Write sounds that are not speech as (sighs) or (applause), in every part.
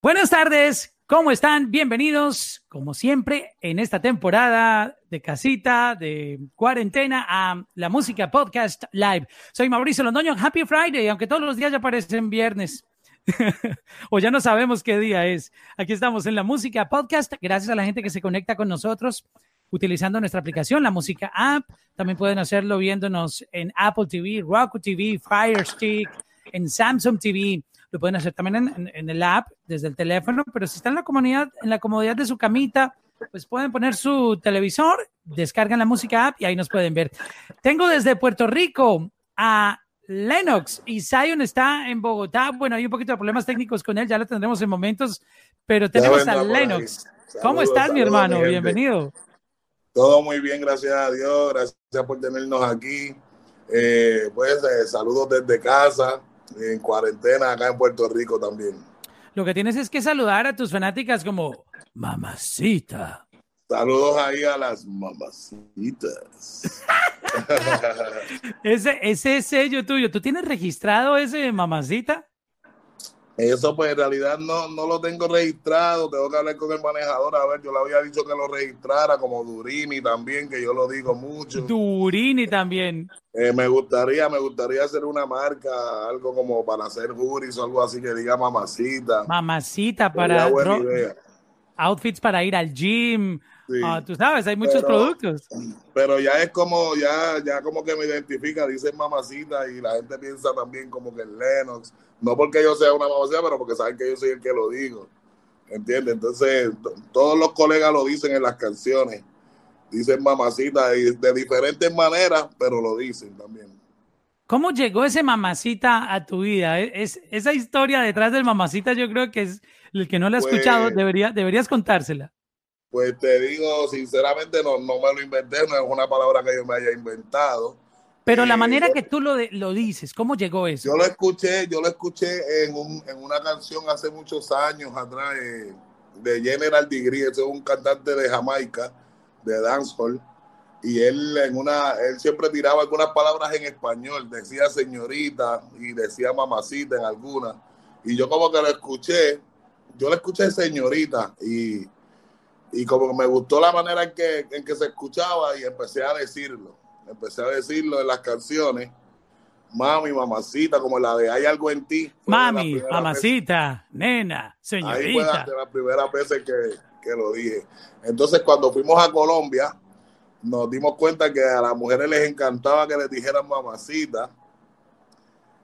Buenas tardes, ¿cómo están? Bienvenidos, como siempre, en esta temporada de casita, de cuarentena, a la música podcast live. Soy Mauricio Londoño, Happy Friday, aunque todos los días ya parecen viernes. (laughs) o ya no sabemos qué día es. Aquí estamos en la música podcast, gracias a la gente que se conecta con nosotros utilizando nuestra aplicación, la música app. También pueden hacerlo viéndonos en Apple TV, Roku TV, Fire Stick, en Samsung TV lo pueden hacer también en, el app desde el teléfono, pero si están en la comunidad, en la comodidad de su camita, pues pueden poner su televisor, descargan la música app y ahí nos pueden ver. Tengo desde Puerto Rico a Lennox y Zion está en Bogotá. Bueno, hay un poquito de problemas técnicos con él, ya lo tendremos en momentos, pero tenemos a Lennox. ¿Cómo estás, mi hermano? Bienvenido. Todo muy bien, gracias a Dios. Gracias por tenernos aquí. Eh, pues eh, saludos desde casa en cuarentena acá en Puerto Rico también. Lo que tienes es que saludar a tus fanáticas como mamacita. Saludos ahí a las mamacitas. (laughs) ese, ese sello tuyo, ¿tú tienes registrado ese mamacita? Eso pues en realidad no, no lo tengo registrado, tengo que hablar con el manejador, a ver, yo le había dicho que lo registrara como Durini también, que yo lo digo mucho. Durini también. Eh, me gustaría, me gustaría hacer una marca, algo como para hacer juris o algo así que diga mamacita. Mamacita para outfits para ir al gym. Ah, tú sabes, hay muchos productos. Pero ya es como, ya, ya como que me identifica, dicen mamacita y la gente piensa también como que Lennox no porque yo sea una mamacita, pero porque saben que yo soy el que lo digo. ¿Entiendes? Entonces, todos los colegas lo dicen en las canciones. Dicen mamacita de diferentes maneras, pero lo dicen también. ¿Cómo llegó ese mamacita a tu vida? E, es, esa historia detrás del mamacita yo creo que es el que no la ha escuchado, pues debería, deberías contársela. Pues te digo, sinceramente, no, no me lo inventé, no es una palabra que yo me haya inventado pero la manera que tú lo, lo dices, ¿cómo llegó eso? Yo lo escuché, yo lo escuché en, un, en una canción hace muchos años atrás eh, de General Degree, ese es un cantante de Jamaica, de dancehall, y él en una, él siempre tiraba algunas palabras en español, decía señorita y decía mamacita en algunas, y yo como que lo escuché, yo lo escuché señorita y, y como me gustó la manera en que, en que se escuchaba y empecé a decirlo empecé a decirlo en las canciones. Mami, mamacita, como la de Hay algo en ti. Mami, mamacita, nena, señorita. Ahí fue de las primeras veces que, que lo dije. Entonces, cuando fuimos a Colombia, nos dimos cuenta que a las mujeres les encantaba que les dijeran mamacita.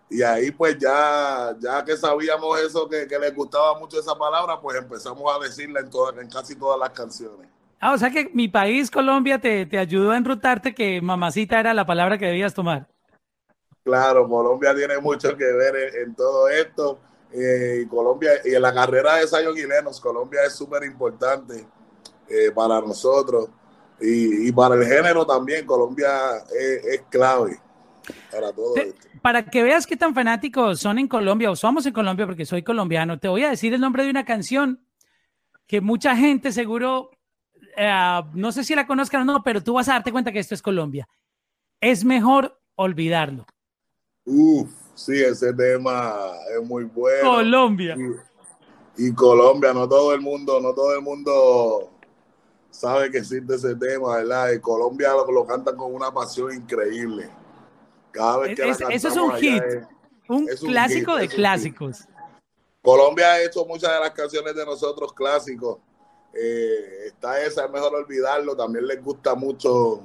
Y ahí pues ya, ya que sabíamos eso, que, que les gustaba mucho esa palabra, pues empezamos a decirla en, todas, en casi todas las canciones. Ah, o sea que mi país, Colombia, te, te ayudó a enrutarte que mamacita era la palabra que debías tomar. Claro, Colombia tiene mucho que ver en, todo esto. Eh, y Colombia, y en la carrera de Sayo Guilenos, Colombia es súper importante eh, para nosotros y, para el género también. Colombia es, clave para todo esto. Para que veas qué tan fanáticos son en Colombia o somos en Colombia, porque soy colombiano, te voy a decir el nombre de una canción que mucha gente seguro eh, no sé si la conozcan o no, pero tú vas a darte cuenta que esto es Colombia. Es mejor olvidarlo. Uf, sí, ese tema es muy bueno. Colombia. Y, Colombia, no todo el mundo, no todo el mundo sabe que existe ese tema, ¿verdad? Y Colombia lo, cantan con una pasión increíble. Cada vez que Eso es un hit, un clásico de clásicos. Colombia ha hecho muchas de las canciones de nosotros clásicos eh, está esa, es mejor olvidarlo. También les gusta mucho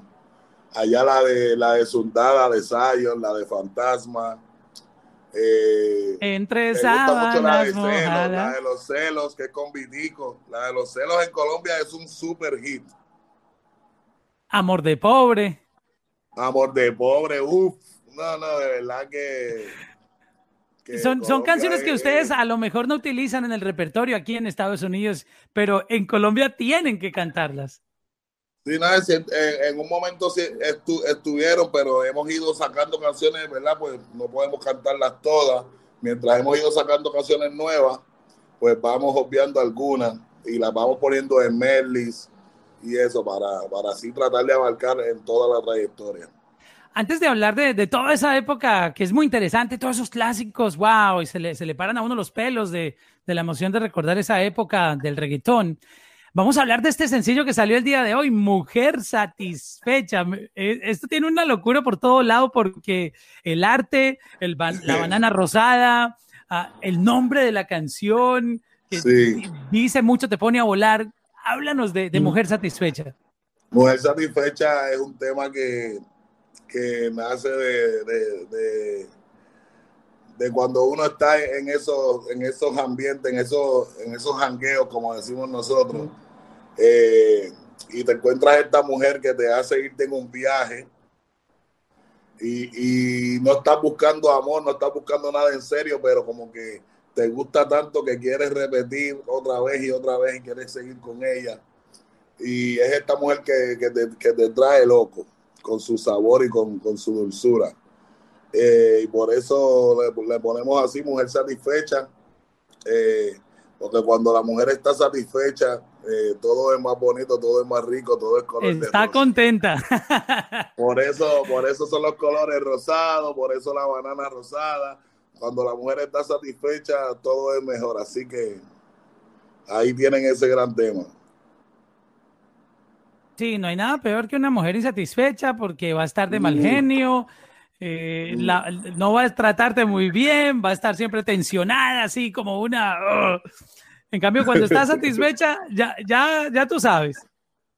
allá la de la de Sundada, de Zion, la de Fantasma. Eh, Entre esa la de, la de los celos, que es con Vitico. La de los celos en Colombia es un super hit. Amor de pobre. Amor de pobre, uff. No, no, de verdad que son, son canciones que ustedes a lo mejor no utilizan en el repertorio aquí en Estados Unidos, pero en Colombia tienen que cantarlas. Sí, nada, en, un momento sí estuvieron, pero hemos ido sacando canciones, ¿verdad? Pues no podemos cantarlas todas. Mientras hemos ido sacando canciones nuevas, pues vamos obviando algunas y las vamos poniendo en medleys y eso para, para así tratar de abarcar en toda la trayectoria. Antes de hablar de, toda esa época que es muy interesante, todos esos clásicos, wow, y se le, se le paran a uno los pelos de, de, la emoción de recordar esa época del reggaetón. Vamos a hablar de este sencillo que salió el día de hoy, Mujer Satisfecha. E, esto tiene una locura por todo lado porque el arte, el, la banana rosada, ah, el nombre de la canción, que dice mucho, te pone a volar. Háblanos de, de mm. Mujer Satisfecha. Mujer Satisfecha es un tema que que nace de, de, de, cuando uno está en esos, en esos ambientes, en esos, en esos jangueos, como decimos nosotros, eh, y te encuentras esta mujer que te hace irte en un viaje y, y no estás buscando amor, no estás buscando nada en serio, pero como que te gusta tanto que quieres repetir otra vez y otra vez y quieres seguir con ella. Y es esta mujer que, que, te, que te trae loco con su sabor y con, su dulzura. Eh, y por eso le, ponemos así, mujer satisfecha, eh, porque cuando la mujer está satisfecha, eh, todo es más bonito, todo es más rico, todo es color Está contenta. Por eso, por eso son los colores rosados, por eso la banana rosada. Cuando la mujer está satisfecha, todo es mejor. Así que ahí tienen ese gran tema. Sí, no hay nada peor que una mujer insatisfecha porque va a estar de mal genio, eh, no va a tratarte muy bien, va a estar siempre tensionada, así como una... En cambio, cuando está satisfecha, ya, ya, ya tú sabes.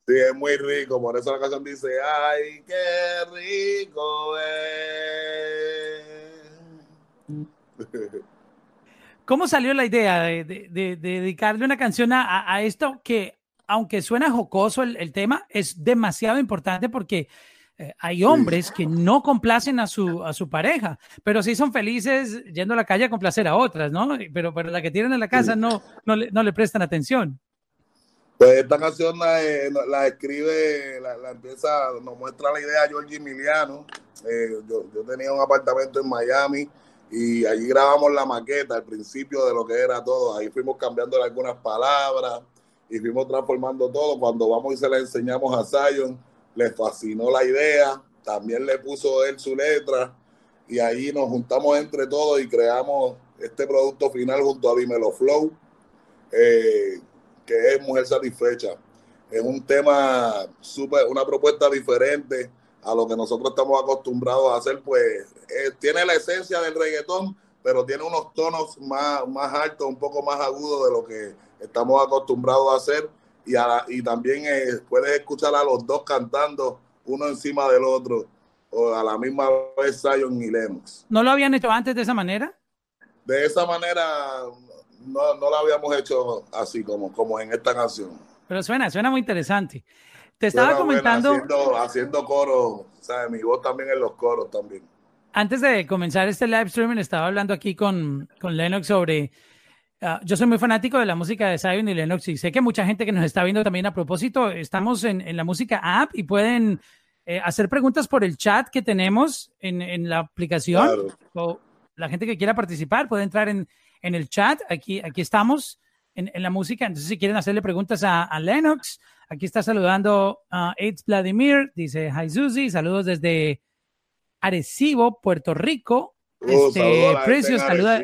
Sí, es muy rico, por eso la canción dice, ay, qué rico es. ¿Cómo salió la idea de, dedicarle una canción a, a, esto que aunque suena jocoso el, tema, es demasiado importante porque eh, hay hombres que no complacen a su, a su pareja, pero sí son felices yendo a la calle a complacer a otras, ¿no? Pero, pero la que tienen en la casa no, no, le, no le prestan atención. Pues esta canción la, eh, la escribe, la, la, empieza, nos muestra la idea Georgie Emiliano. Eh, yo, yo, tenía un apartamento en Miami y allí grabamos la maqueta al principio de lo que era todo. Ahí fuimos cambiando algunas palabras, y fuimos transformando todo. Cuando vamos y se la enseñamos a Zion, le fascinó la idea, también le puso él su letra y ahí nos juntamos entre todos y creamos este producto final junto a Dimelo Flow, eh, que es Mujer Satisfecha. Es un tema súper, una propuesta diferente a lo que nosotros estamos acostumbrados a hacer, pues eh, tiene la esencia del reggaetón, pero tiene unos tonos más, más altos, un poco más agudos de lo que estamos acostumbrados a hacer y, y también eh, puedes escuchar a los dos cantando uno encima del otro o a la misma vez Zion y Lennox. ¿No lo habían hecho antes de esa manera? De esa manera no, no lo habíamos hecho así como, como en esta canción. Pero suena, suena muy interesante. Te estaba comentando... haciendo, haciendo coro, ¿sabes? Mi voz también en los coros también. Antes de comenzar este live streaming, estaba hablando aquí con, con Lennox sobre Ah, yo soy muy fanático de la música de Zion y Lennox y sé que mucha gente que nos está viendo también a propósito, estamos en, en la música app y pueden eh, hacer preguntas por el chat que tenemos en, en la aplicación. O la gente que quiera participar puede entrar en, en el chat. Aquí, aquí estamos en, en, la música. Entonces, si quieren hacerle preguntas a, a Lennox, aquí está saludando a Aids Vladimir. Dice, hi Susi, saludos desde Arecibo, Puerto Rico. Oh, este, Precious, saluda.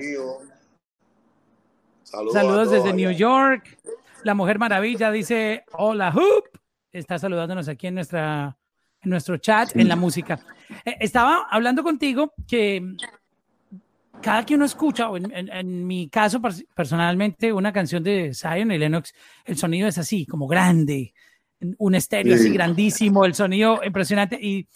Saludos, desde New York. La Mujer Maravilla dice hola Hoop. Está saludándonos aquí en nuestra en nuestro chat, en la música. Eh, estaba hablando contigo que cada que uno escucha, o en, mi caso personalmente, una canción de Zion y Lennox, el sonido es así, como grande, un estéreo así grandísimo, el sonido impresionante. Y,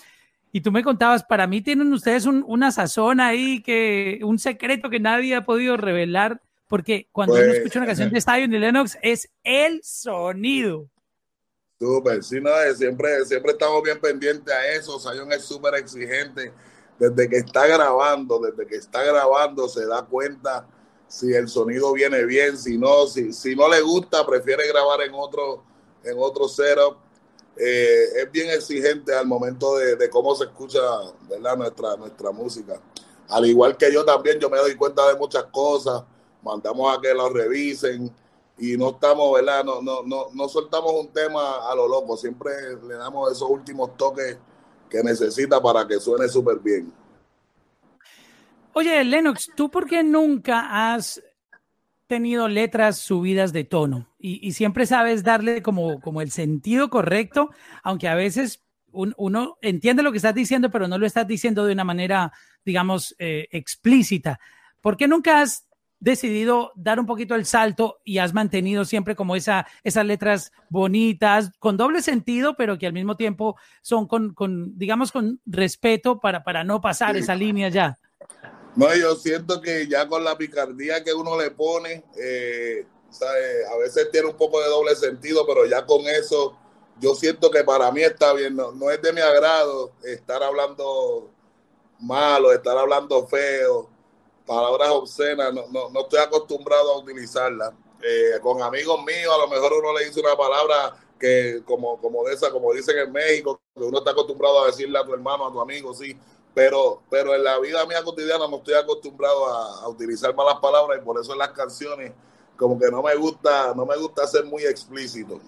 y, tú me contabas, para mí tienen ustedes una sazón ahí, que un secreto que nadie ha podido revelar porque cuando uno pues, escucha una canción de Zion y Lennox es el sonido. Súper, sí, no, siempre, siempre estamos bien pendientes a eso. Zion es súper exigente. Desde que está grabando, desde que está grabando, se da cuenta si el sonido viene bien, si no, si, si no le gusta, prefiere grabar en otro, en otro setup. Eh, es bien exigente al momento de, de, cómo se escucha ¿verdad? Nuestra, nuestra música. Al igual que yo también, yo me doy cuenta de muchas cosas mandamos a que lo revisen y no estamos, ¿verdad? No, no, no, no soltamos un tema a lo loco, siempre le damos esos últimos toques que necesita para que suene súper bien. Oye, Lennox, ¿tú por qué nunca has tenido letras subidas de tono y, siempre sabes darle como, como el sentido correcto, aunque a veces uno entiende lo que estás diciendo, pero no lo estás diciendo de una manera, digamos, eh, explícita. ¿Por qué nunca has decidido dar un poquito el salto y has mantenido siempre como esa, esas letras bonitas, con doble sentido, pero que al mismo tiempo son con, con digamos, con respeto para, para no pasar esa línea ya? No, yo siento que ya con la picardía que uno le pone, eh, a veces tiene un poco de doble sentido, pero ya con eso yo siento que para mí está bien. No, no es de mi agrado estar hablando malo, estar hablando feo, palabras obscenas, no, no, no estoy acostumbrado a utilizarlas. Eh, con amigos míos, a lo mejor uno le dice una palabra que como, como de esa, como dicen en México, que uno está acostumbrado a decirle a tu hermano, a tu amigo, sí, pero, pero en la vida mía cotidiana no estoy acostumbrado a, utilizar malas palabras y por eso en las canciones como que no me gusta, no me gusta ser muy explícito.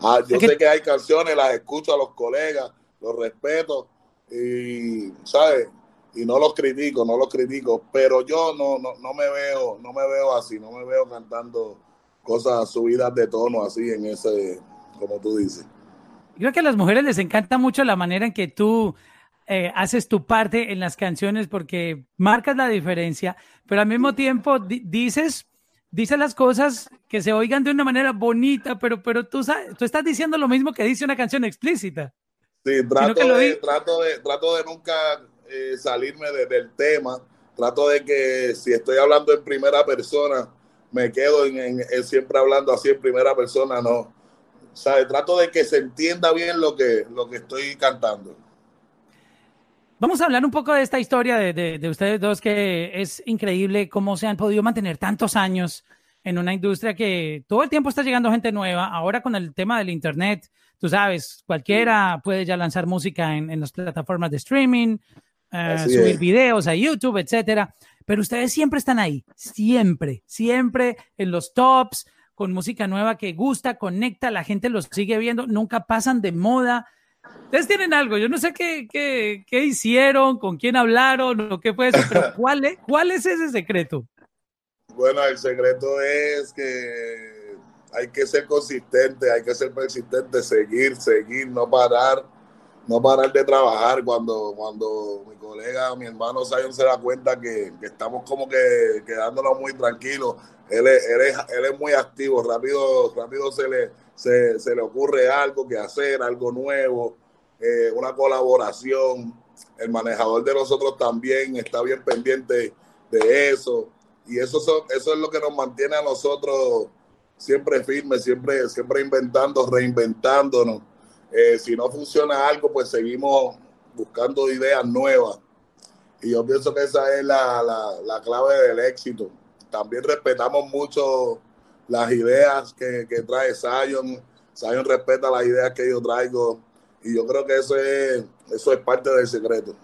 Ah, yo sé que hay canciones, las escucho a los colegas, los respeto y, ¿sabes? Y no los critico, no los critico, pero yo no, no, no me veo, no me veo así, no me veo cantando cosas subidas de tono así en ese, como tú dices. Creo que a las mujeres les encanta mucho la manera en que tú eh, haces tu parte en las canciones porque marcas la diferencia, pero al mismo tiempo dices, dices las cosas que se oigan de una manera bonita, pero, pero tú, sabes, tú estás diciendo lo mismo que dice una canción explícita. Sí, trato, de, trato, de, trato de nunca eh, salirme del tema, trato de que si estoy hablando en primera persona, me quedo en, siempre hablando así en primera persona, no. ¿Sabe? Trato de que se entienda bien lo que, lo que estoy cantando. Vamos a hablar un poco de esta historia de, ustedes dos, que es increíble cómo se han podido mantener tantos años en una industria que todo el tiempo está llegando gente nueva. Ahora con el tema del Internet, tú sabes, cualquiera puede ya lanzar música en, las plataformas de streaming, eh, subir videos a YouTube, etcétera. Pero ustedes siempre están ahí, siempre, siempre en los tops, con música nueva que gusta, conecta, la gente los sigue viendo, nunca pasan de moda. Ustedes tienen algo, yo no sé qué, qué, qué hicieron, con quién hablaron o qué fue eso, pero (laughs) ¿cuál es, ¿cuál es ese secreto? Bueno, el secreto es que hay que ser consistente, hay que ser persistente, seguir, seguir, no parar, no parar de trabajar. Cuando, cuando mi colega, mi hermano Zion se da cuenta que, que estamos como que quedándonos muy tranquilos, él es, él es, él es muy activo, rápido, rápido se le, se, se, le ocurre algo que hacer, algo nuevo, eh, una colaboración. El manejador de nosotros también está bien pendiente de eso. Y eso, eso es lo que nos mantiene a nosotros siempre firmes, siempre, siempre inventando, reinventándonos. Eh, si no funciona algo, pues seguimos buscando ideas nuevas. Y yo pienso que esa es la, la, la clave del éxito. También respetamos mucho las ideas que, trae Zion. Zion respeta las ideas que yo traigo y yo creo que eso es, eso es parte del secreto.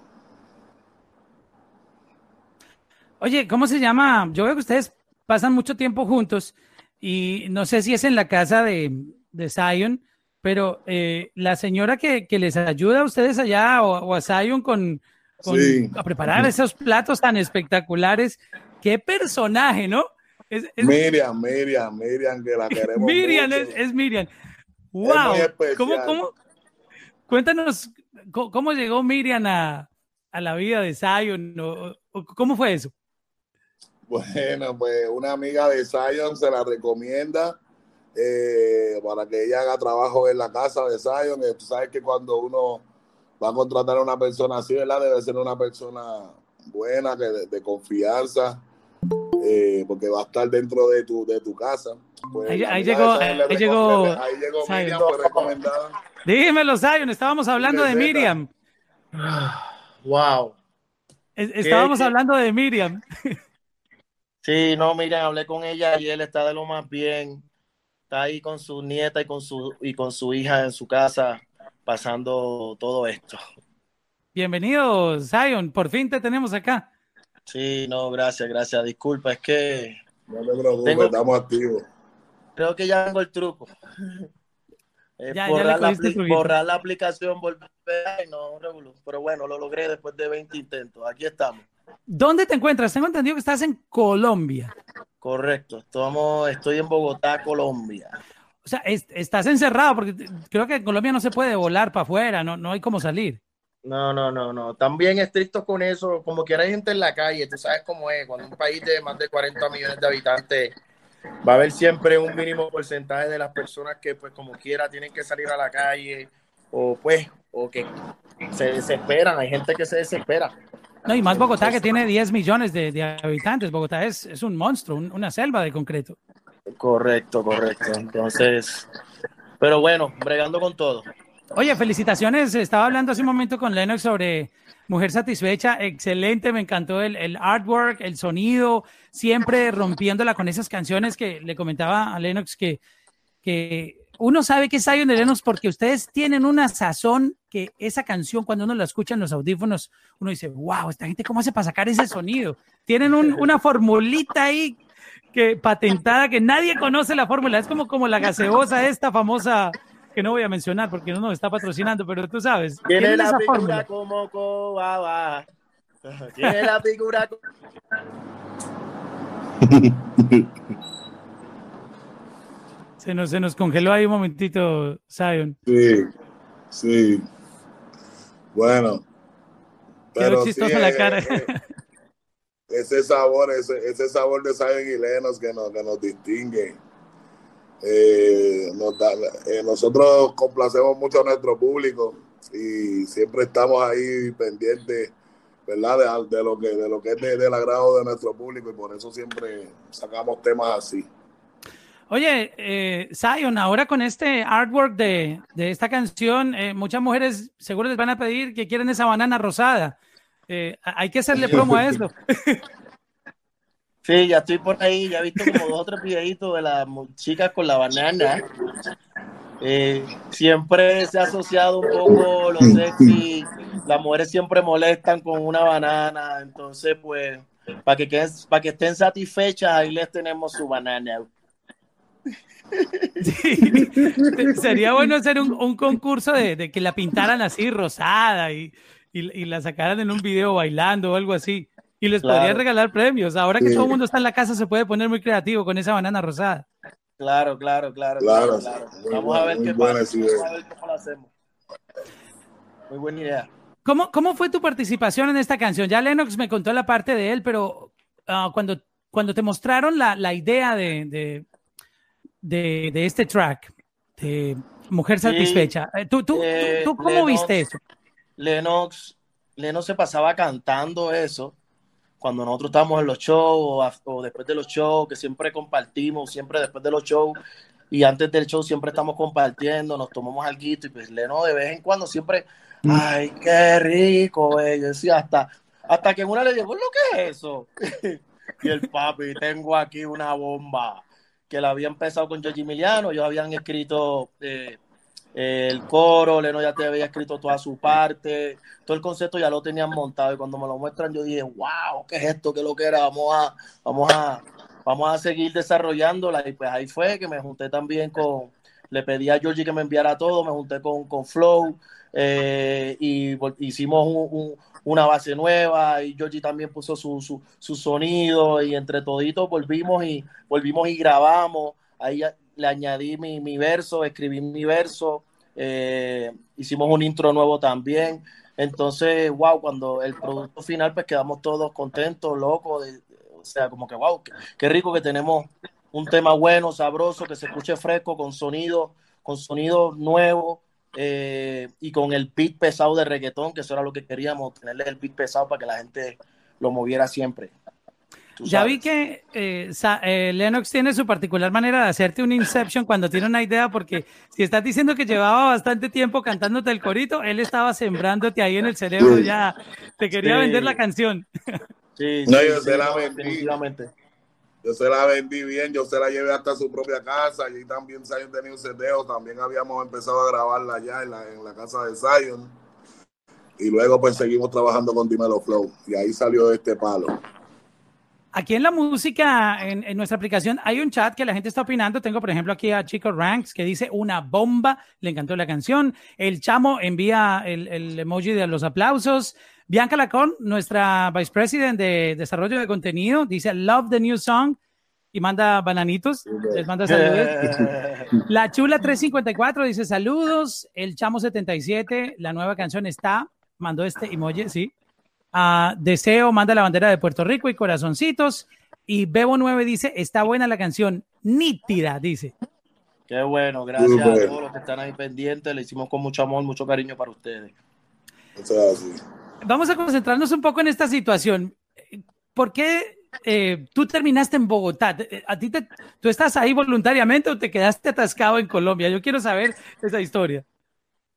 Oye, ¿cómo se llama? Yo veo que ustedes pasan mucho tiempo juntos y no sé si es en la casa de, de Zion, pero eh, la señora que, les ayuda a ustedes allá o, a Zion con, a preparar esos platos tan espectaculares, qué personaje, ¿no? Miriam, Miriam, Miriam, que la (laughs) queremos. Miriam Es, Miriam. ¡Wow! ¿Cómo, cómo? Cuéntanos, ¿cómo, llegó Miriam a, a, la vida de Zion? ¿Cómo fue eso? Bueno, pues una amiga de Zion se la recomienda eh, para que ella haga trabajo en la casa de Zion. Tú sabes que cuando uno va a contratar a una persona así, ¿verdad? Debe ser una persona buena, que de confianza eh, porque va a estar dentro de tu, de tu casa. Pues, ahí, llegó, ahí, llegó, ahí llegó Miriam, fue recomendada. Dímelo, Zion, estábamos hablando de Miriam. (sighs) Wow. Estábamos hablando de Miriam. Sí, no, Miriam, hablé con ella y él está de lo más bien. Está ahí con su nieta y con su, y con su hija en su casa pasando todo esto. Bienvenido, Zion. Por fin te tenemos acá. Sí, no, gracias, gracias. Disculpa, es que. No te preocupes, estamos activos. Creo que ya tengo el truco. (laughs) ya, borrar, la borrar, la aplicación, volver no, pero bueno, lo logré después de 20 intentos. Aquí estamos. ¿Dónde te encuentras? Tengo entendido que estás en Colombia. Correcto, estamos, estoy en Bogotá, Colombia. O sea, estás encerrado porque creo que en Colombia no se puede volar para afuera, no, no hay cómo salir. No, no, no, no. También estrictos con eso, como que hay gente en la calle, tú sabes cómo es, cuando un país de más de 40 millones de habitantes va a haber siempre un mínimo porcentaje de las personas que pues como quiera tienen que salir a la calle o pues o que se desesperan, hay gente que se desespera. No, y más Bogotá que tiene 10 millones de, habitantes, Bogotá es, es un monstruo, una selva de concreto. Correcto, correcto. Entonces, pero bueno, bregando con todo. Oye, felicitaciones. Estaba hablando hace un momento con Lennox sobre Mujer Satisfecha. Excelente, me encantó el, el, artwork, el sonido, siempre rompiéndola con esas canciones que le comentaba a Lennox que, que uno sabe que es Zion de Lennox porque ustedes tienen una sazón que esa canción, cuando uno la escucha en los audífonos, uno dice, wow, esta gente, ¿cómo hace para sacar ese sonido? Tienen una formulita ahí que patentada que nadie conoce la fórmula. Es como, como la gaseosa esta famosa que no voy a mencionar porque no nos está patrocinando, pero tú sabes. Tiene la figura como coba. Tiene la figura se nos, se nos congeló ahí un momentito, Zion. Sí, sí. Bueno. Quedó chistoso la cara. Eh, ese sabor, ese, ese sabor de Zion y Lenos que nos, que nos distingue. Eh, eh, nosotros complacemos mucho a nuestro público y siempre estamos ahí pendientes, ¿verdad? De, lo que de lo que es del agrado de nuestro público y por eso siempre sacamos temas así. Oye, eh, Zion, ahora con este artwork de, de esta canción, eh, muchas mujeres seguro les van a pedir que quieren esa banana rosada. Eh, hay que hacerle promo a eso. (laughs) Sí, ya estoy por ahí, ya he visto como dos o tres videitos de las chicas con la banana. Eh, siempre se ha asociado un poco lo sexy, las mujeres siempre molestan con una banana, entonces pues para que, para que estén satisfechas, ahí les tenemos su banana. (laughs) Sería bueno hacer un, concurso de, que la pintaran así rosada y, y, la sacaran en un video bailando o algo así. Y les podría regalar premios. Ahora que todo el mundo está en la casa, se puede poner muy creativo con esa banana rosada. Claro, claro, claro. claro, Vamos, a ver qué pasa. Vamos a ver cómo lo hacemos. Muy buena idea. ¿Cómo, ¿Cómo fue tu participación en esta canción? Ya Lennox me contó la parte de él, pero ah, cuando, cuando te mostraron la, la idea de, de, de, este track, de Mujer Satisfecha, eh, ¿tú, tú, eh, tú, cómo viste eso? Lennox, Lennox se pasaba cantando eso cuando nosotros estamos en los shows o, después de los shows, que siempre compartimos, siempre después de los shows y antes del show siempre estamos compartiendo, nos tomamos algo y pues Leno de vez en cuando siempre, mm. ay, qué rico, eh. yo decía, hasta, hasta que una le dijo, ¿lo que es eso? (laughs) y el papi, tengo aquí una bomba que la había empezado con George Emiliano, ellos habían escrito... Eh, el coro, Leno ya te había escrito toda su parte, todo el concepto ya lo tenían montado y cuando me lo muestran yo dije, wow, ¿qué es esto? ¿Qué es lo que era? Vamos a, vamos a, vamos a seguir desarrollándola y pues ahí fue que me junté también con, le pedí a Georgie que me enviara todo, me junté con, con Flow eh, y hicimos una base nueva y Georgie también puso su, su, su sonido y entre toditos volvimos y volvimos y grabamos, ahí le añadí mi, mi verso, escribí mi verso, eh, hicimos un intro nuevo también. Entonces, wow, cuando el producto final, pues quedamos todos contentos, locos. o sea, como que, wow, qué, rico que tenemos un tema bueno, sabroso, que se escuche fresco, con sonido, con sonido nuevo eh, y con el beat pesado de reggaetón, que eso era lo que queríamos, tenerle el beat pesado para que la gente lo moviera siempre. Ya vi que eh, eh, Lennox tiene su particular manera de hacerte un inception cuando tiene una idea, porque si estás diciendo que llevaba bastante tiempo cantándote el corito, él estaba sembrándote ahí en el cerebro ya, te quería vender la canción. Sí, no, yo la vendí. Yo se la vendí bien, yo se la llevé hasta su propia casa, y también Zion tenía un seteo, también habíamos empezado a grabarla allá en la, en la casa de Zion. Y luego pues seguimos trabajando con Dimelo Flow, y ahí salió este palo. Aquí en la música, en, nuestra aplicación, hay un chat que la gente está opinando. Tengo, por ejemplo, aquí a Chico Ranks que dice una bomba, le encantó la canción. El chamo envía el, emoji de los aplausos. Bianca Lacón, nuestra vice president de desarrollo de contenido, dice love the new song y manda bananitos, les manda saludos. (laughs) La Chula 354 dice saludos. El Chamo 77, la nueva canción está, mandó este emoji, sí. Uh, Deseo manda la bandera de Puerto Rico y corazoncitos. Y Bebo 9 dice, está buena la canción, nítida, dice. Qué bueno, gracias a todos los que están ahí pendientes. Le hicimos con mucho amor, mucho cariño para ustedes. Vamos a concentrarnos un poco en esta situación. ¿Por qué eh, tú terminaste en Bogotá? ¿A ti te, tú estás ahí voluntariamente o te quedaste atascado en Colombia? Yo quiero saber esa historia.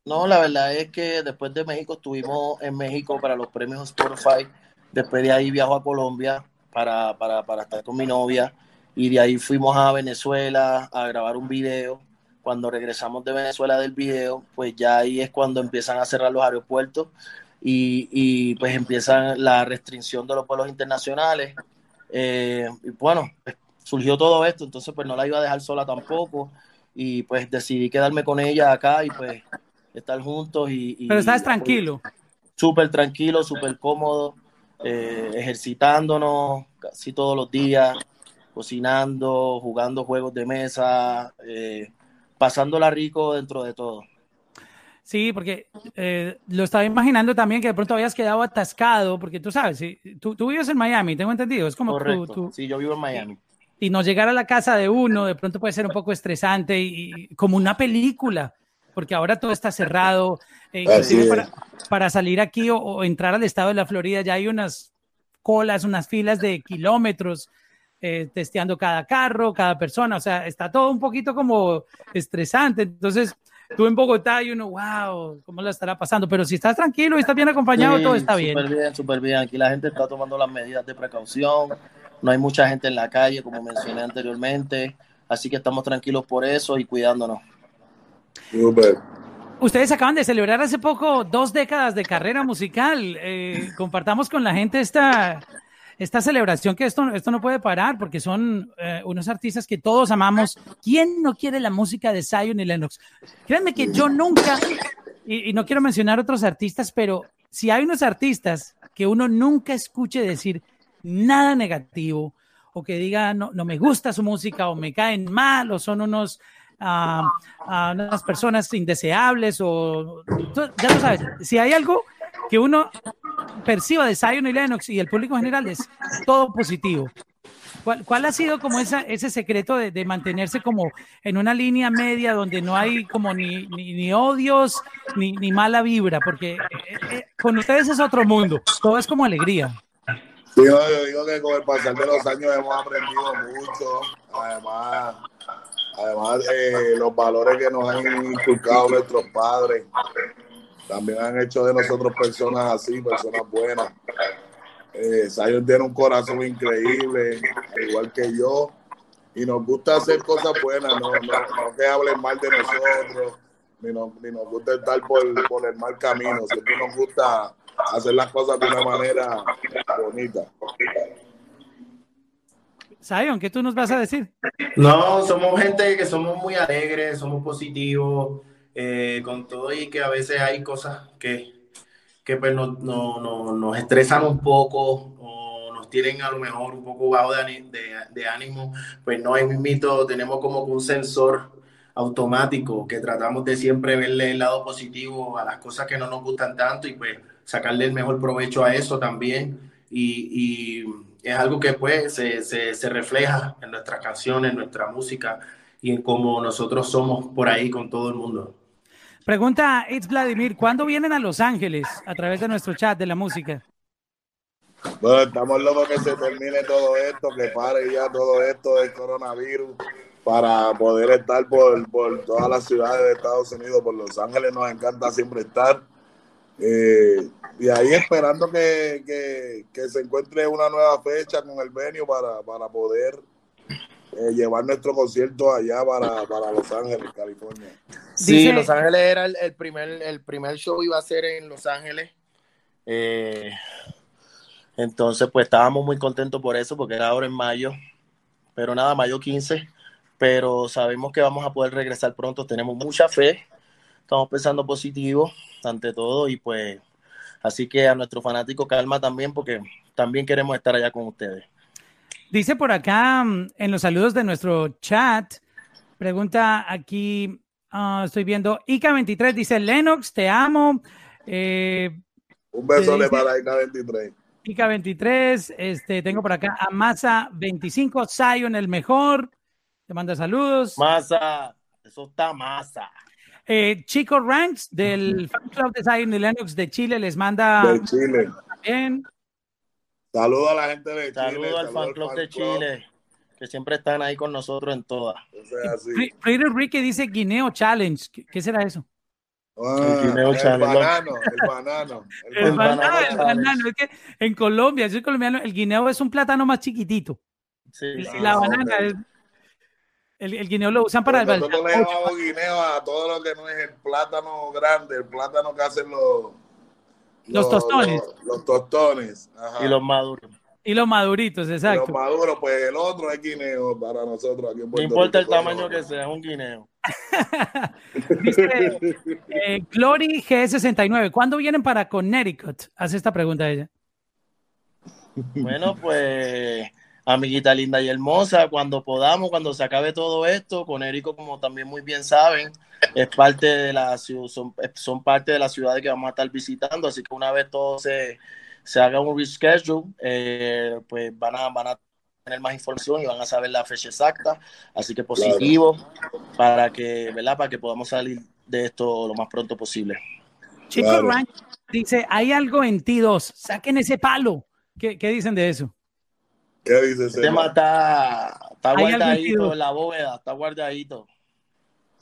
No, la verdad es que después de México estuvimos en México para los premios Spotify. Después de ahí viajo a Colombia para, para, para estar con mi novia. Y de ahí fuimos a Venezuela a grabar un video. Cuando regresamos de Venezuela del video, pues ya ahí es cuando empiezan a cerrar los aeropuertos y, y pues empiezan la restricción de los vuelos internacionales. Eh, y bueno, pues, surgió todo esto, entonces pues no la iba a dejar sola tampoco y pues decidí quedarme con ella acá y pues estar juntos y... Pero estás tranquilo. Súper tranquilo, súper cómodo, eh, ejercitándonos casi todos los días, cocinando, jugando juegos de mesa, eh, pasándola rico dentro de todo. Sí, porque eh, lo estaba imaginando también que de pronto habías quedado atascado, porque tú sabes, tú, tú vives en Miami, tengo entendido, es como Correcto. Sí, yo vivo en Miami. Y no llegar a la casa de uno de pronto puede ser un poco estresante y como una película porque ahora todo está cerrado. Eh, para, salir aquí o, entrar al estado de la Florida ya hay unas colas, unas filas de kilómetros eh, testeando cada carro, cada persona. O sea, está todo un poquito como estresante. Entonces, tú en Bogotá y uno, wow, ¿cómo la estará pasando? Pero si estás tranquilo y estás bien acompañado, todo está bien. Súper bien, súper bien. Aquí la gente está tomando las medidas de precaución. No hay mucha gente en la calle, como mencioné anteriormente. Así que estamos tranquilos por eso y cuidándonos. Ustedes acaban de celebrar hace poco dos décadas de carrera musical. Eh, compartamos con la gente esta, esta celebración que esto, esto no puede parar porque son eh, unos artistas que todos amamos. ¿Quién no quiere la música de Zion y Lennox? Créanme que yo nunca, y, no quiero mencionar otros artistas, pero si hay unos artistas que uno nunca escuche decir nada negativo o que diga no, no me gusta su música o me caen mal o son unos a, unas personas indeseables o ya lo sabes, si hay algo que uno perciba de Zion y Lennox y el público en general es todo positivo. ¿Cuál, cuál ha sido como esa, ese secreto de, de, mantenerse como en una línea media donde no hay como ni, ni, odios ni, ni, mala vibra? Porque eh, eh, con ustedes es otro mundo, todo es como alegría. Sí, yo digo que con el pasar de los años hemos aprendido mucho. Además, Además, eh, los valores que nos han inculcado nuestros padres también han hecho de nosotros personas así, personas buenas. Eh, tiene un corazón increíble, igual que yo, y nos gusta hacer cosas buenas, no, no, que hablen mal de nosotros, ni, ni nos gusta estar por, por el mal camino, siempre nos gusta hacer las cosas de una manera bonita. Zion, ¿qué tú nos vas a decir? No, somos gente que somos muy alegres, somos positivos, eh, con todo y que a veces hay cosas que, que pues no, no, nos estresan un poco o nos tienen a lo mejor un poco bajo de, de, ánimo, pues no, hay mito, tenemos como un sensor automático que tratamos de siempre verle el lado positivo a las cosas que no nos gustan tanto y pues sacarle el mejor provecho a eso también. y es algo que pues se, se, refleja en nuestras canciones, en nuestra música y en cómo nosotros somos por ahí con todo el mundo. Pregunta It's Vladimir, ¿cuándo vienen a Los Ángeles a través de nuestro chat de la música? Bueno, estamos locos que se termine todo esto, que pare ya todo esto del coronavirus para poder estar por, por todas las ciudades de Estados Unidos, por Los Ángeles nos encanta siempre estar. Eh, y ahí esperando que, se encuentre una nueva fecha con el venio para, poder eh, llevar nuestro concierto allá para, Los Ángeles, California. Sí, Los Ángeles era el, primer, el primer show iba a ser en Los Ángeles. Eh, Entonces, pues estábamos muy contentos por eso, porque era ahora en mayo, pero nada, mayo 15, pero sabemos que vamos a poder regresar pronto, tenemos mucha fe, estamos pensando positivo ante todo y pues así que a nuestro fanático calma también porque también queremos estar allá con ustedes. Dice por acá mm, en los saludos de nuestro chat, pregunta aquí, uh, estoy viendo, Ica23 dice, Lennox, te amo. Eh, Un beso le para Ica23. Ica23, este, tengo por acá a Masa25, Zion el mejor, te manda saludos. Masa, eso está masa. Eh, Chico Ranks del fan club de Zion y Lennox de Chile les manda. De Chile. Bien. Saludos a la gente de Chile. Saludos al fan club de Chile, que siempre están ahí con nosotros en todas. Freire Ricky dice Guineo Challenge. ¿Qué, qué será eso? Ah, el, banano, el banano, el banano. El, banano, el banano. Es que en Colombia, yo soy colombiano, el guineo es un plátano más chiquitito. Sí, sí, la banana es, el, el, guineo lo usan para el Nosotros le llamamos guineo a todo lo que no es el plátano grande, el plátano que hacen los, los, los tostones. Los, los tostones. Ajá. Y los maduros. Y los maduritos, exacto. Y los maduros, pues el otro es guineo para nosotros aquí en Puerto No importa el tamaño que sea, es un guineo. (laughs) Dice eh, Glory G69, ¿cuándo vienen para Connecticut? Hace esta pregunta ella. Bueno, pues amiguita linda y hermosa, cuando podamos, cuando se acabe todo esto, Connecticut, como también muy bien saben, es parte de la son, son parte de las ciudades que vamos a estar visitando, así que una vez todo se, se haga un reschedule, eh, pues van a, van a tener más información y van a saber la fecha exacta. Así que positivo claro. para que, ¿verdad? Para que podamos salir de esto lo más pronto posible. Chico claro. Ranch dice, hay algo en ti dos, saquen ese palo. ¿Qué, qué dicen de eso? ¿Qué dice ese El tema está, está guardadito en la bóveda, está guardadito.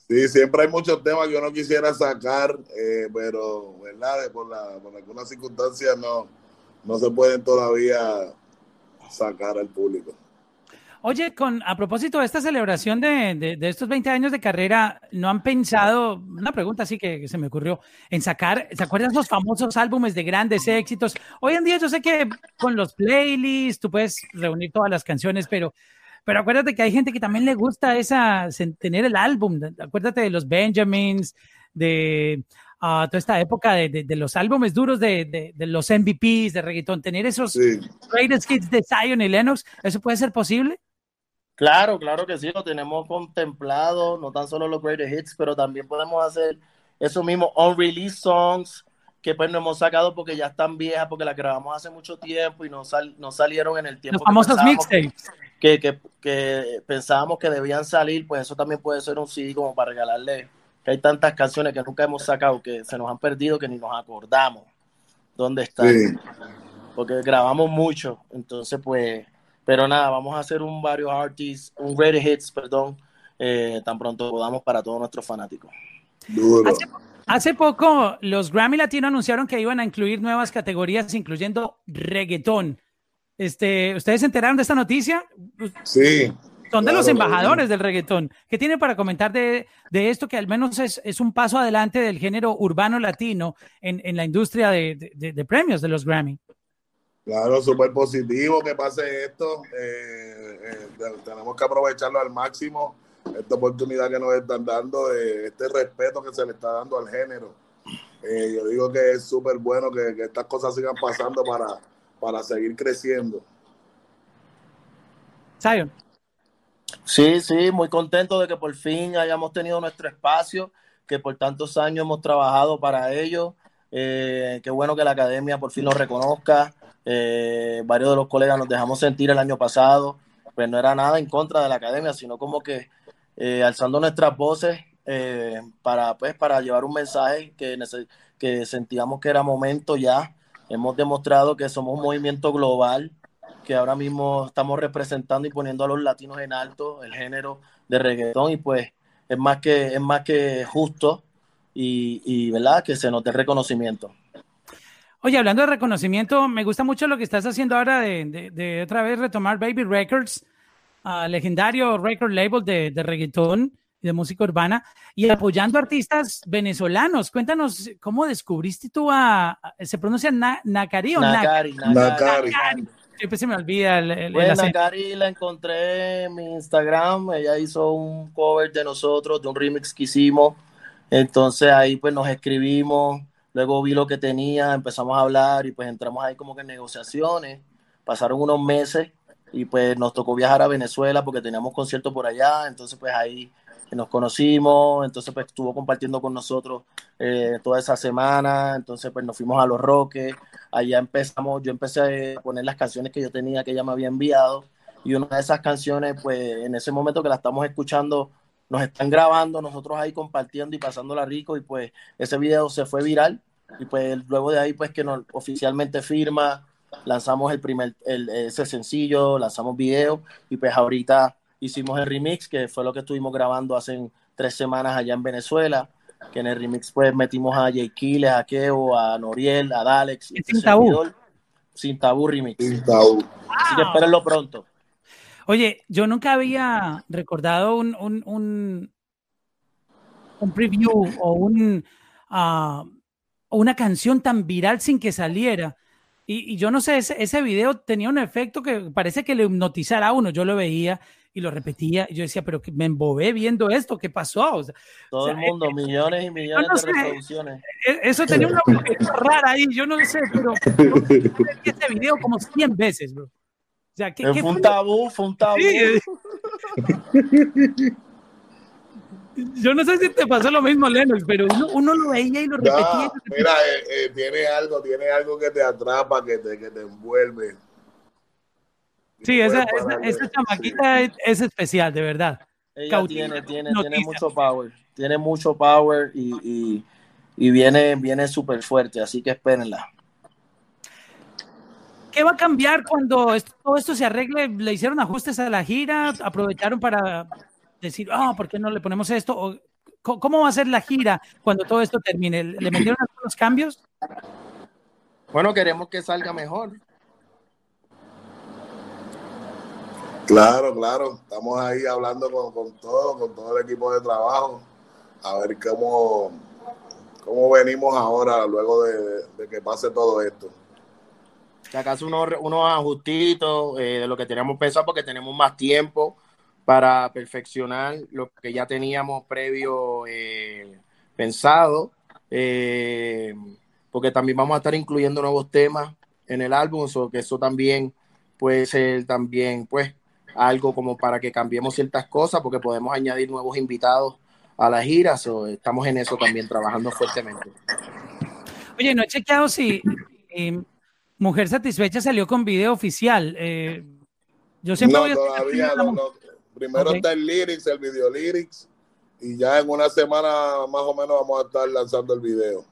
Sí, siempre hay muchos temas que uno quisiera sacar, eh, pero, ¿verdad? Por, la, por algunas circunstancias no, no se pueden todavía sacar al público. Oye, con, a propósito de esta celebración de, de, de, estos 20 años de carrera, ¿no han pensado, una pregunta así que, que, se me ocurrió, en sacar, ¿se acuerdan los famosos álbumes de grandes éxitos? Hoy en día yo sé que con los playlists tú puedes reunir todas las canciones, pero, pero acuérdate que hay gente que también le gusta esa, tener el álbum, acuérdate de los Benjamins, de uh, toda esta época de, de, de los álbumes duros de, de, los MVPs, de reggaetón, tener esos sí. greatest hits de Zion y Lennox, ¿eso puede ser posible? Claro, claro que sí, lo tenemos contemplado, no tan solo los greatest hits, pero también podemos hacer esos mismos unreleased songs que pues no hemos sacado porque ya están viejas, porque las grabamos hace mucho tiempo y no, sal, no salieron en el tiempo. Los famosos mixtapes. Que, que, que, pensábamos que debían salir, pues eso también puede ser un CD como para regalarle, que hay tantas canciones que nunca hemos sacado, que se nos han perdido, que ni nos acordamos dónde están. Sí. Porque grabamos mucho, entonces pues pero nada, vamos a hacer un varios artists, un greatest hits, perdón, eh, tan pronto podamos para todos nuestros fanáticos. Duro. Hace, hace, poco los Grammy Latino anunciaron que iban a incluir nuevas categorías, incluyendo reggaetón. Este, ¿Ustedes se enteraron de esta noticia? Sí. Son de claro, los embajadores claro. del reggaetón. ¿Qué tiene para comentar de, de esto que al menos es, es, un paso adelante del género urbano latino en, en la industria de, de, de premios de los Grammy? Claro, súper positivo que pase esto. Eh, eh, tenemos que aprovecharlo al máximo, esta oportunidad que nos están dando, eh, este respeto que se le está dando al género. Eh, yo digo que es súper bueno que, que, estas cosas sigan pasando para, para seguir creciendo. Zion. Sí, sí, muy contento de que por fin hayamos tenido nuestro espacio, que por tantos años hemos trabajado para ello. qué bueno que la academia por fin lo reconozca. Eh, varios de los colegas nos dejamos sentir el año pasado, pues no era nada en contra de la academia, sino como que eh, alzando nuestras voces eh, para, pues, para llevar un mensaje que, que sentíamos que era momento ya. Hemos demostrado que somos un movimiento global, que ahora mismo estamos representando y poniendo a los latinos en alto el género de reggaetón y pues es más que, es más que justo y, y ¿verdad? que se nos dé reconocimiento. Oye, hablando de reconocimiento, me gusta mucho lo que estás haciendo ahora de, de, de otra vez retomar Baby Records, uh, legendario record label de, de reggaetón. de música urbana y apoyando artistas venezolanos. Cuéntanos cómo descubriste tú a, se pronuncia na, Nakari o Nakari. Nakari. Siempre se me olvida el, el, Pues el acento. Nakari la encontré en mi Instagram, ella hizo un cover de nosotros, de un remix que hicimos, entonces ahí pues nos escribimos, luego vi lo que tenía, empezamos a hablar y pues entramos ahí como que en negociaciones, pasaron unos meses y pues nos tocó viajar a Venezuela porque teníamos concierto por allá, entonces pues ahí nos conocimos, entonces pues estuvo compartiendo con nosotros eh, toda esa semana, entonces pues nos fuimos a Los Roques, allá empezamos, yo empecé a poner las canciones que yo tenía que ella me había enviado. Y una de esas canciones pues en ese momento que la estamos escuchando nos están grabando, nosotros ahí compartiendo y pasándola rico y pues ese video se fue viral y pues luego de ahí pues que nos oficialmente firma, lanzamos el primer, el, ese sencillo, lanzamos video y pues ahorita hicimos el remix que fue lo que estuvimos grabando hace tres semanas allá en Venezuela que en el remix pues metimos a Jay Kiles, a Keo, a Noriel, a Dalex, Y sin tabú. sin tabú remix. Sin tabú. Así que espérenlo pronto. Oye, yo nunca había recordado un, un, un, un preview o un, ah, una canción tan viral sin que saliera. Y, y yo no sé, ese, ese video tenía un efecto que parece que le hipnotizara a uno. Yo lo veía y lo repetía. Y yo decía, pero que me embobé viendo esto, ¿qué pasó? O sea, Todo O sea, el mundo, millones y millones no de sé. reproducciones. e- eso tenía una rara ahí. Yo no sé, pero (laughs) yo vi ese video como 100 veces, bro. Sea, ¿qué, qué Fue un tabú, fue un tabú. Sí. Yo no sé si te pasó lo mismo, Lennox, pero uno, uno lo veía y lo repetía. y Ya, lo repetía. mira, eh, eh, tiene algo, tiene algo que te atrapa, que te, que te envuelve. Sí, esa, esa, chamaquita es, es especial, de verdad. Ella Cautiva. tiene, tiene, Noticia. tiene mucho power. Tiene mucho power y, y, y viene, viene súper fuerte, así que espérenla. ¿Qué va a cambiar cuando esto- todo esto se arregle? ¿Le hicieron ajustes a la gira? ¿Aprovecharon para decir, ah, ¿por qué no le ponemos esto? ¿O co- ¿Cómo va a ser la gira cuando todo esto termine? ¿Le metieron algunos cambios? Bueno, queremos que salga mejor. Claro, claro. Estamos ahí hablando con, con todo, con todo el equipo de trabajo, a ver cómo, cómo venimos ahora luego de, de que pase todo esto. Si acaso unos, unos ajustitos eh, de lo que teníamos pensado porque tenemos más tiempo para perfeccionar lo que ya teníamos previo eh, pensado. eh, porque también vamos a estar incluyendo nuevos temas en el álbum, so que eso también puede ser también pues algo como para que cambiemos ciertas cosas porque podemos añadir nuevos invitados a la gira, so estamos en eso también trabajando fuertemente. Oye, no he chequeado si Mujer Satisfecha salió con video oficial. Eh, yo siempre No, voy a todavía no, no. Primero está el lyrics, el video lyrics, y ya en una semana más o menos vamos a estar lanzando el video.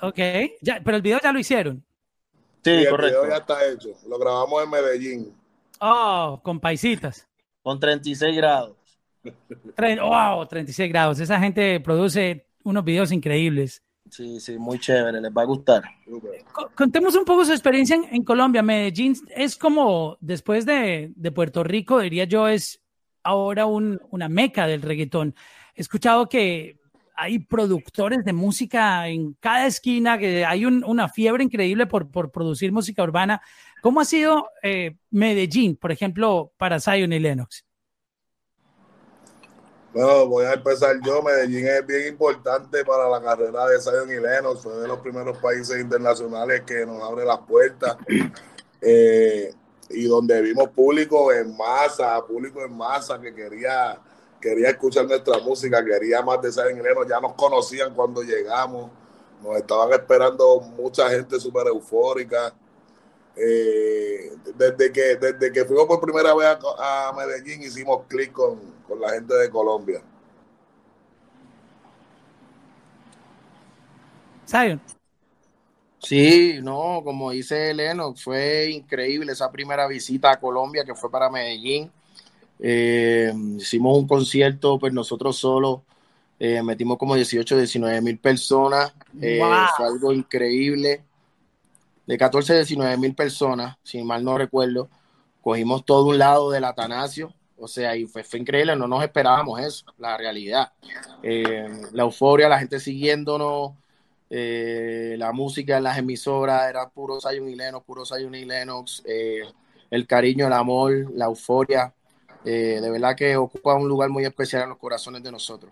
Ok, ya, pero el video ya lo hicieron. Sí, y el correcto. video ya está hecho. Lo grabamos en Medellín. Oh, con paisitas. Con 36 grados. Tre- Wow, 36 grados. Esa gente produce unos videos increíbles. Sí, sí, muy chévere, les va a gustar. Contemos un poco su experiencia en, en Colombia. Medellín es como, después de, de Puerto Rico, diría yo, es ahora un- una meca del reggaetón. He escuchado que hay productores de música en cada esquina, que hay un- una fiebre increíble por, por producir música urbana. ¿Cómo ha sido eh, Medellín, por ejemplo, para Zion y Lennox? Bueno, voy a empezar yo. Medellín es bien importante para la carrera de Zion y Lennox. Fue de los primeros países internacionales que nos abre las puertas. Eh, y donde vimos público en masa, público en masa que quería, quería escuchar nuestra música, quería más de Zion y. Ya nos conocían cuando llegamos. Nos estaban esperando mucha gente súper eufórica. Eh, desde, que, desde que fuimos por primera vez a, a Medellín hicimos clic con, con la gente de Colombia. Zion. Sí, no, como dice Lennox, fue increíble esa primera visita a Colombia que fue para Medellín. Eh, hicimos un concierto, pues nosotros solos eh, metimos como 18, 19 mil personas. Eh, Wow. Fue algo increíble. De 14, 19 mil personas, si mal no recuerdo. Cogimos todo un lado del Atanasio O sea, y fue, fue increíble, no nos esperábamos eso, la realidad. Eh, la euforia, la gente siguiéndonos, eh, la música en las emisoras era puro Zion y Lennox, puro Zion y Lennox, eh, el cariño, el amor, la euforia, de verdad que ocupa un lugar muy especial en los corazones de nosotros.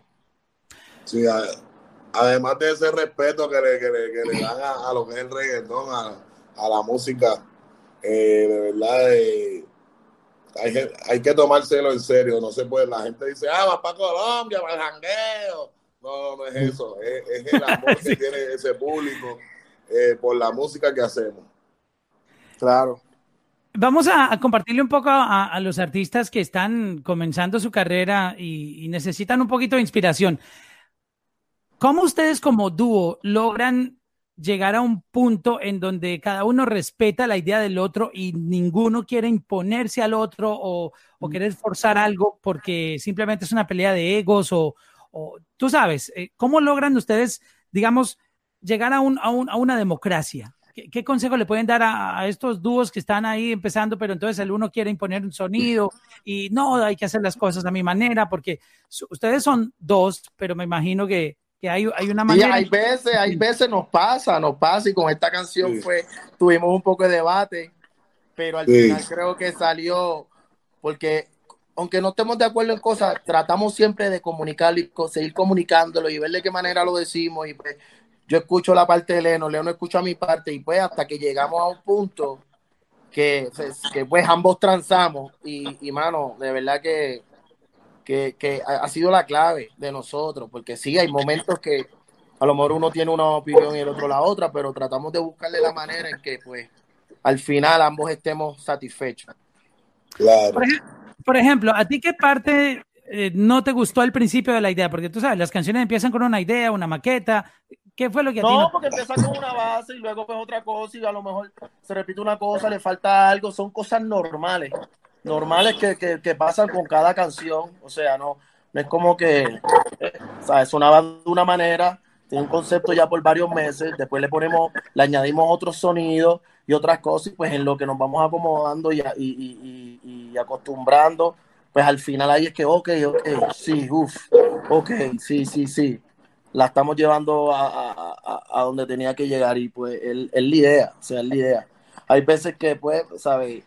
Sí, además de ese respeto que le, que le, que le dan a, a, lo que es el reggaetón, a, a la música, de verdad hay, hay, que tomárselo en serio, no se puede, la gente dice, ah, va para Colombia, para el jangueo. No, no es eso, es, es el (laughs) amor que tiene ese público eh, por la música que hacemos. Claro. Vamos a, a compartirle un poco a, a, los artistas que están comenzando su carrera y, y necesitan un poquito de inspiración. ¿Cómo ustedes como dúo logran llegar a un punto en donde cada uno respeta la idea del otro y ninguno quiere imponerse al otro o, o querer forzar algo porque simplemente es una pelea de egos o, o tú sabes, eh, ¿cómo logran ustedes, digamos, llegar a, un, a, un, a una democracia? ¿Qué, ¿Qué, consejo le pueden dar a, a, estos dúos que están ahí empezando, pero entonces el uno quiere imponer un sonido y no, hay que hacer las cosas a mi manera porque ustedes son dos, pero me imagino que que hay, hay una manera. Sí, hay veces, hay veces nos pasa, nos pasa, y con esta canción sí. fue, tuvimos un poco de debate, pero al sí. final creo que salió, porque aunque no estemos de acuerdo en cosas, tratamos siempre de comunicarlo y seguir comunicándolo y ver de qué manera lo decimos. Y pues yo escucho la parte de Leno, Leno escucha mi parte, y pues hasta que llegamos a un punto que, que pues ambos transamos, y, y mano, de verdad que que, que, ha sido la clave de nosotros, porque sí, hay momentos que a lo mejor uno tiene una opinión y el otro la otra, pero tratamos de buscarle la manera en que pues al final ambos estemos satisfechos. Claro. Por, ej por ejemplo, ¿a ti qué parte eh, no te gustó al principio de la idea? Porque tú sabes, las canciones empiezan con una idea, una maqueta. ¿Qué fue lo que a no, ti no? porque empieza con una base y luego pues otra cosa y a lo mejor se repite una cosa, le falta algo, son cosas normales normales que, que, pasan con cada canción. O sea, no, no es como que ¿sabes? de una manera, tiene un concepto ya por varios meses, después le ponemos, le añadimos otros sonidos y otras cosas, y pues en lo que nos vamos acomodando y, y, y, y acostumbrando, pues al final ahí es que, ok, ok, sí, uff, ok, sí, sí, sí. La estamos llevando a, a, a donde tenía que llegar y pues es la idea, o sea, es la idea. Hay veces que, pues, ¿sabes?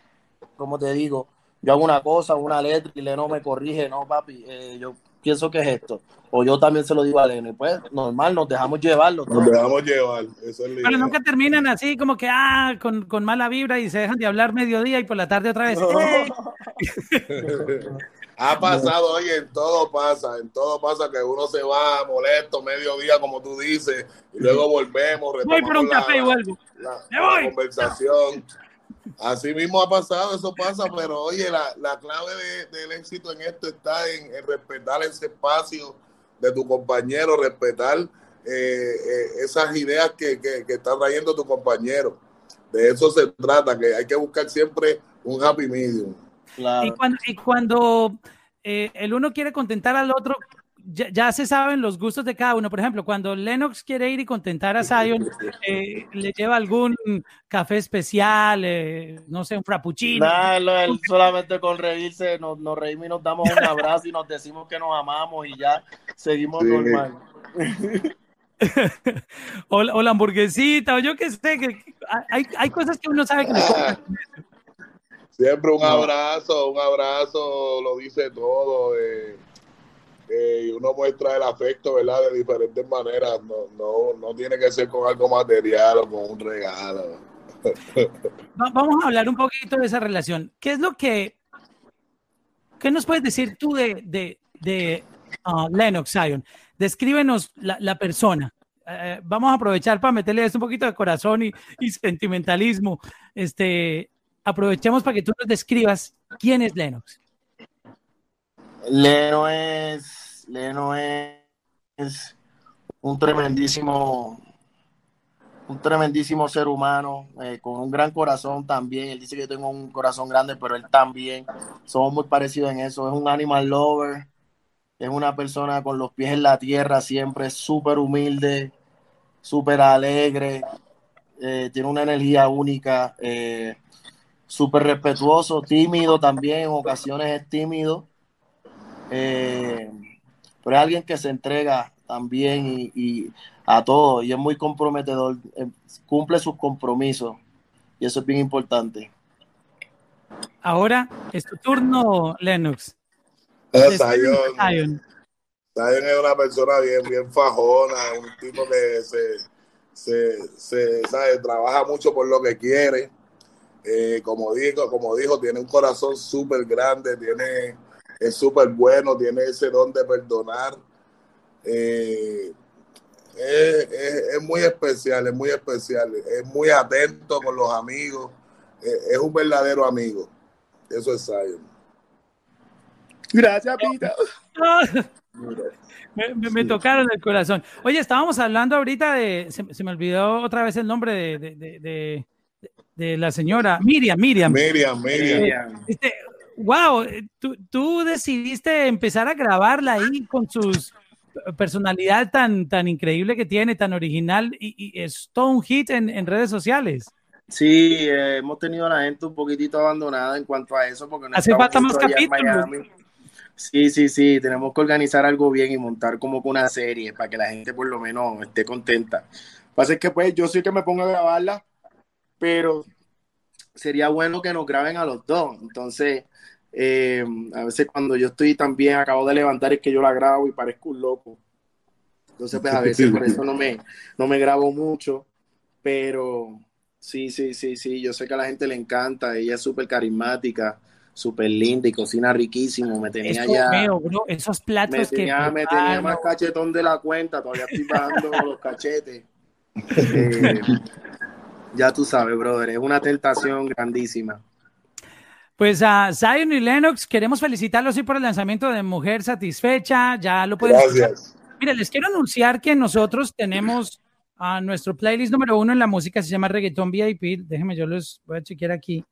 Como te digo, yo hago una cosa, una letra y Leno me corrige, no, papi, eh, yo pienso que es esto. O yo también se lo digo a Leno. Y pues, normal, nos dejamos llevar. Nos dejamos llevar. Eso es Pero nunca terminan así como que, ah, con, con, mala vibra y se dejan de hablar mediodía y por la tarde otra vez. No. (laughs) ha pasado, oye, en todo pasa, en todo pasa que uno se va molesto mediodía, como tú dices, y luego volvemos, voy por un la, café y vuelvo. La, la conversación. Así mismo ha pasado, eso pasa, pero oye, la, la clave de, del éxito en esto está en, en, respetar ese espacio de tu compañero, respetar eh, eh, esas ideas que, que, que, está trayendo tu compañero. De eso se trata, que hay que buscar siempre un happy medium. Claro. Y cuando, y cuando eh, el uno quiere contentar al otro, ya, ya, se saben los gustos de cada uno. Por ejemplo, cuando Lennox quiere ir y contentar a Zion, eh, le lleva algún café especial, eh, no sé, un frappuccino. No, él solamente con reírse nos, nos, reímos y nos damos un abrazo y nos decimos que nos amamos y ya seguimos sí. normal. (laughs) o, o, la hamburguesita, o yo qué sé, que hay, hay cosas que uno sabe que le Siempre un abrazo, un abrazo, lo dice todo. Eh eh, y uno muestra el afecto, ¿verdad? De diferentes maneras. No, no, no tiene que ser con algo material o con un regalo. (laughs) Vamos a hablar un poquito de esa relación. ¿Qué es lo que, qué nos puedes decir tú de, de, de uh, Lennox Zion? Descríbenos la, la persona. Eh, vamos a aprovechar para meterle un poquito de corazón y, y, sentimentalismo. Este, aprovechemos para que tú nos describas quién es Lennox. Leno es, Leno es un tremendísimo, un tremendísimo ser humano, eh, con un gran corazón también. Él dice que tengo un corazón grande, pero él también. Somos muy parecidos en eso. Es un animal lover, es una persona con los pies en la tierra, siempre súper humilde, súper alegre, eh, tiene una energía única, eh, súper respetuoso, tímido también, en ocasiones es tímido Eh, pero es alguien que se entrega también y, y a todo y es muy comprometedor, eh, cumple sus compromisos y eso es bien importante. Ahora es tu turno, Lennox. Zion, Zion. Zion es una persona bien, bien fajona, un tipo que se, se, se sabe, trabaja mucho por lo que quiere. Eh, como dijo, como dijo, tiene un corazón súper grande, tiene, es súper bueno, tiene ese don de perdonar. Eh, es, es, muy especial, es muy especial, es muy atento con los amigos, es, es un verdadero amigo. Eso es Zion. Gracias, Pita. (laughs) Me, me, tocaron el corazón. Oye, estábamos hablando ahorita de, se, se me olvidó otra vez el nombre de, de, de, de la señora Miriam, Miriam. Miriam, Miriam. Este, wow, tú, tú, decidiste empezar a grabarla ahí con sus personalidad tan, tan increíble que tiene, tan original, y, y es todo un hit en, en redes sociales. Sí, eh, hemos tenido a la gente un poquitito abandonada en cuanto a eso, porque no hace falta más capítulos. Sí, sí, sí, tenemos que organizar algo bien y montar como una serie para que la gente por lo menos esté contenta. Pasa es que pues yo sí que me pongo a grabarla, pero sería bueno que nos graben a los dos. Entonces, eh, a veces cuando yo estoy también, acabo de levantar, es que yo la grabo y parezco un loco. Entonces, pues a veces por eso no me, no me grabo mucho, pero sí, sí, sí, sí, yo sé que a la gente le encanta, ella es súper carismática súper linda y cocina riquísimo. Me tenía Eso ya. Veo, bro, esos platos me tenía, que. Me tenía más cachetón de la cuenta, todavía estoy bajando (laughs) los cachetes. Eh, ya tú sabes, brother, es una tentación grandísima. Pues a Zion y Lennox, queremos felicitarlos sí por el lanzamiento de Mujer Satisfecha. Ya lo pueden Gracias. Mira, les quiero anunciar que nosotros tenemos a uh, nuestro playlist número uno en la música, se llama Reggaeton VIP. Déjenme, yo los voy a chequear aquí.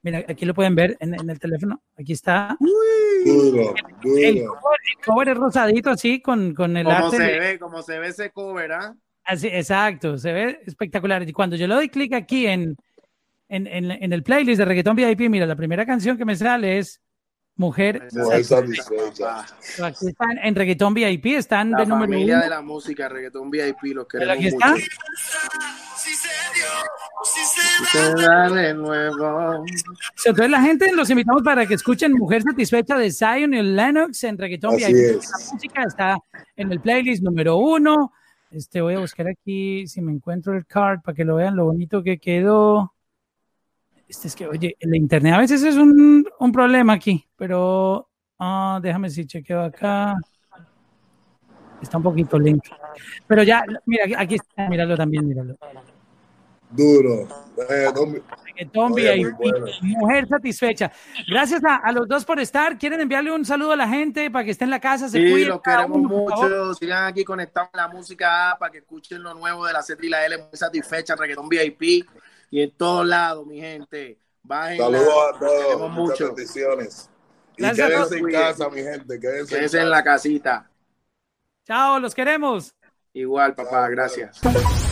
Mira, aquí lo pueden ver en, en el teléfono. Aquí está. Duro, duro. El, cover, el, cover, es rosadito así con, con el como arte. se ve, como se ve ese cover, ¿ah? Así, exacto, se ve espectacular. Y cuando yo le doy clic aquí en, en, en, en, el playlist de Reggaeton VIP, mira, la primera canción que me sale es Mujer. Aquí están en Reggaeton VIP, están la de número familia uno. de la música, Reggaeton VIP, los queremos aquí está. mucho. Se da de nuevo. Entonces la gente los invitamos para que escuchen Mujer Satisfecha de Zion y Lennox en Reggaeton Así VIP. es. La música está en el playlist número uno. Este, voy a buscar aquí si me encuentro el card para que lo vean lo bonito que quedó. Este es que, oye, el internet a veces es un, un problema aquí, pero ah, déjame si chequeo acá. Está un poquito lento. Pero ya, mira, aquí está, míralo también, míralo. Duro. Eh, Oye, muy bueno. mujer satisfecha. Gracias a, a, los dos por estar. ¿Quieren enviarle un saludo a la gente para que esté en la casa? Se Sí, cuiden los queremos uno, mucho. Sigan aquí conectados a la música para que escuchen lo nuevo de la Z y la L, muy satisfecha, Reggaetón VIP y en todos lados, mi gente. Bajen Saludos a todos. queremos Muchas mucho. bendiciones. Y Gracias quédense en casa, mi gente. Quédense, Quédense en la casita. Chao, los queremos. Igual, papá, Chao, gracias. chao.